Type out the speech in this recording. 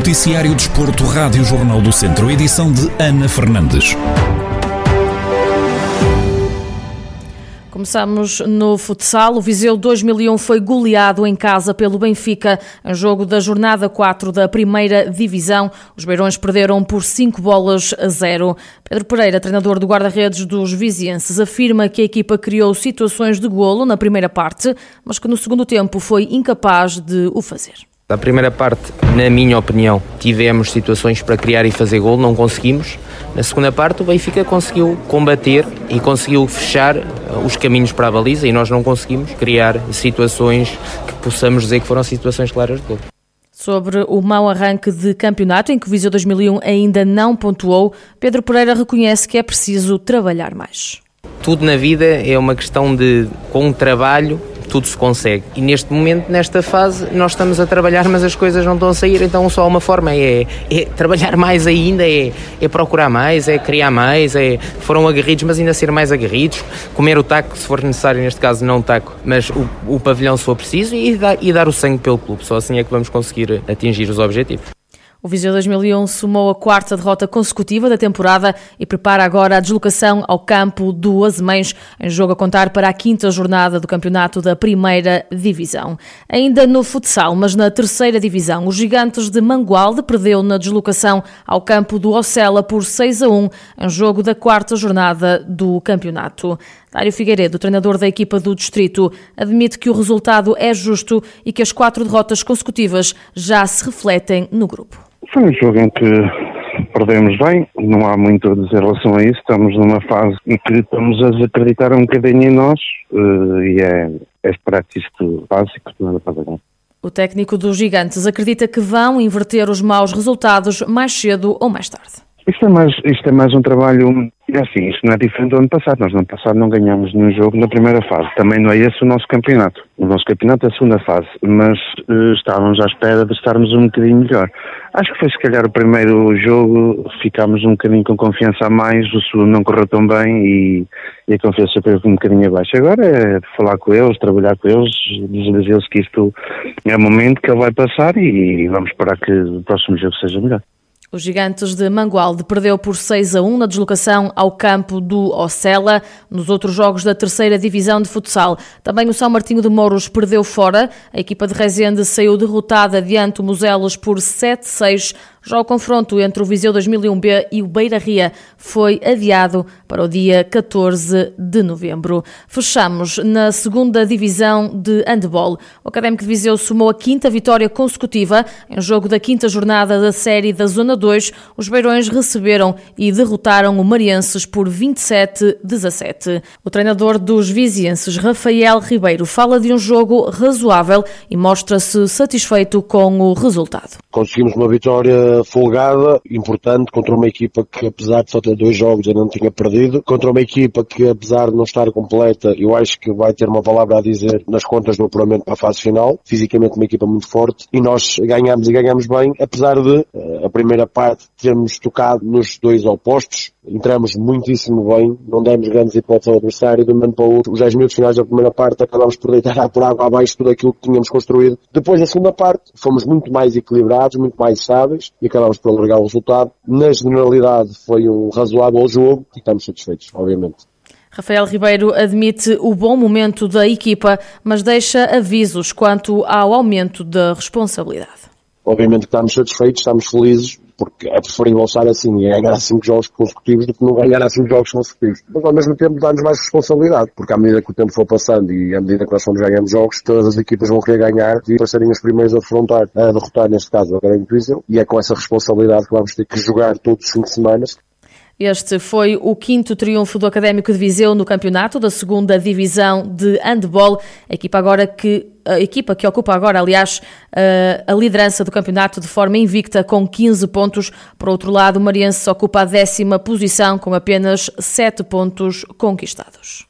Noticiário Desporto, Rádio Jornal do Centro, edição de Ana Fernandes. Começamos no futsal. O Viseu 2001 foi goleado em casa pelo Benfica em jogo da jornada 4 da primeira divisão. Os Beirões perderam por 5 bolas a 0. Pedro Pereira, treinador do guarda-redes dos vizienses, afirma que a equipa criou situações de golo na primeira parte, mas que no segundo tempo foi incapaz de o fazer. Na primeira parte, na minha opinião, tivemos situações para criar e fazer gol, não conseguimos. Na segunda parte, o Benfica conseguiu combater e conseguiu fechar uh, os caminhos para a baliza e nós não conseguimos criar situações que possamos dizer que foram situações claras de gol. Sobre o mau arranque de campeonato, em que o Viseu 2001 ainda não pontuou, Pedro Pereira reconhece que é preciso trabalhar mais. Tudo na vida é uma questão de, com um trabalho, tudo se consegue. E neste momento, nesta fase, nós estamos a trabalhar, mas as coisas não estão a sair, então só uma forma é, é trabalhar mais ainda, é, é, procurar mais, é criar mais, é foram aguerridos, mas ainda ser mais aguerridos, comer o taco, se for necessário, neste caso não o taco, mas o, o pavilhão se for preciso e e dar o sangue pelo clube. Só assim é que vamos conseguir atingir os objetivos. O Viseu 2001 somou a quarta derrota consecutiva da temporada e prepara agora a deslocação ao campo do Azemães, em jogo a contar para a quinta jornada do campeonato da primeira divisão. Ainda no futsal, mas na terceira divisão, os gigantes de Mangualde perdeu na deslocação ao campo do Ocela por 6 a 1, em jogo da quarta jornada do campeonato. Dário Figueiredo, treinador da equipa do Distrito, admite que o resultado é justo e que as quatro derrotas consecutivas já se refletem no grupo. Foi um jogo em que perdemos bem, não há muito a dizer em relação a isso. Estamos numa fase em que estamos a desacreditar um bocadinho em nós uh, e é, é esperar que isto básico, nada para ganhar. O técnico dos Gigantes acredita que vão inverter os maus resultados mais cedo ou mais tarde. Isto é mais, isto é mais um trabalho é assim, isto não é diferente do ano passado. Nós no ano passado não ganhamos nenhum jogo na primeira fase. Também não é esse o nosso campeonato. O nosso campeonato é a segunda fase, mas uh, estávamos à espera de estarmos um bocadinho melhor. Acho que foi se calhar o primeiro jogo, ficámos um bocadinho com confiança a mais, o segundo não correu tão bem e, e a confiança foi um bocadinho abaixo. Agora é falar com eles, trabalhar com eles, dizer-lhes que isto é o momento que ele vai passar e vamos esperar que o próximo jogo seja melhor. Os gigantes de Mangualde perdeu por 6 a 1 na deslocação ao campo do Ocela. Nos outros jogos da terceira divisão de futsal, também o São Martinho de Mouros perdeu fora. A equipa de Rezende saiu derrotada diante o Muselos por 7-6 já o confronto entre o Viseu 2001B e o Beira Ria foi adiado para o dia 14 de novembro. Fechamos na segunda divisão de handball. O Académico de Viseu somou a quinta vitória consecutiva em jogo da quinta jornada da série da Zona 2. Os Beirões receberam e derrotaram o Marienses por 27-17. O treinador dos vizienses, Rafael Ribeiro, fala de um jogo razoável e mostra-se satisfeito com o resultado. Conseguimos uma vitória folgada, importante, contra uma equipa que, apesar de só ter dois jogos, ainda não tinha perdido, contra uma equipa que, apesar de não estar completa, eu acho que vai ter uma palavra a dizer nas contas do apuramento para a fase final. Fisicamente, uma equipa muito forte e nós ganhamos e ganhamos bem, apesar de eh, a primeira parte termos tocado nos dois opostos, entramos muitíssimo bem, não demos grandes hipóteses ao adversário, de um momento para o outro, os 10 minutos finais da primeira parte acabámos por deitar por água abaixo tudo aquilo que tínhamos construído. Depois da segunda parte, fomos muito mais equilibrados, muito mais sábeis e acabámos por alargar o resultado. Na generalidade foi um razoável jogo e estamos satisfeitos, obviamente. Rafael Ribeiro admite o bom momento da equipa, mas deixa avisos quanto ao aumento da responsabilidade. Obviamente que estamos satisfeitos, estamos felizes, porque é preferível estar assim e ganhar 5 jogos consecutivos do que não ganhar 5 jogos consecutivos. Mas ao mesmo tempo dá-nos mais responsabilidade, porque à medida que o tempo for passando e à medida que nós fomos ganhando jogos, todas as equipas vão querer ganhar e para serem os primeiros a defrontar, a derrotar neste caso a Grande Viseu, e é com essa responsabilidade que vamos ter que jogar todos os 5 semanas este foi o quinto triunfo do Académico de Viseu no campeonato da segunda divisão de handball. A equipa agora que a equipa que ocupa agora, aliás, a liderança do campeonato de forma invicta com 15 pontos. Por outro lado, o Mariense ocupa a décima posição com apenas 7 pontos conquistados.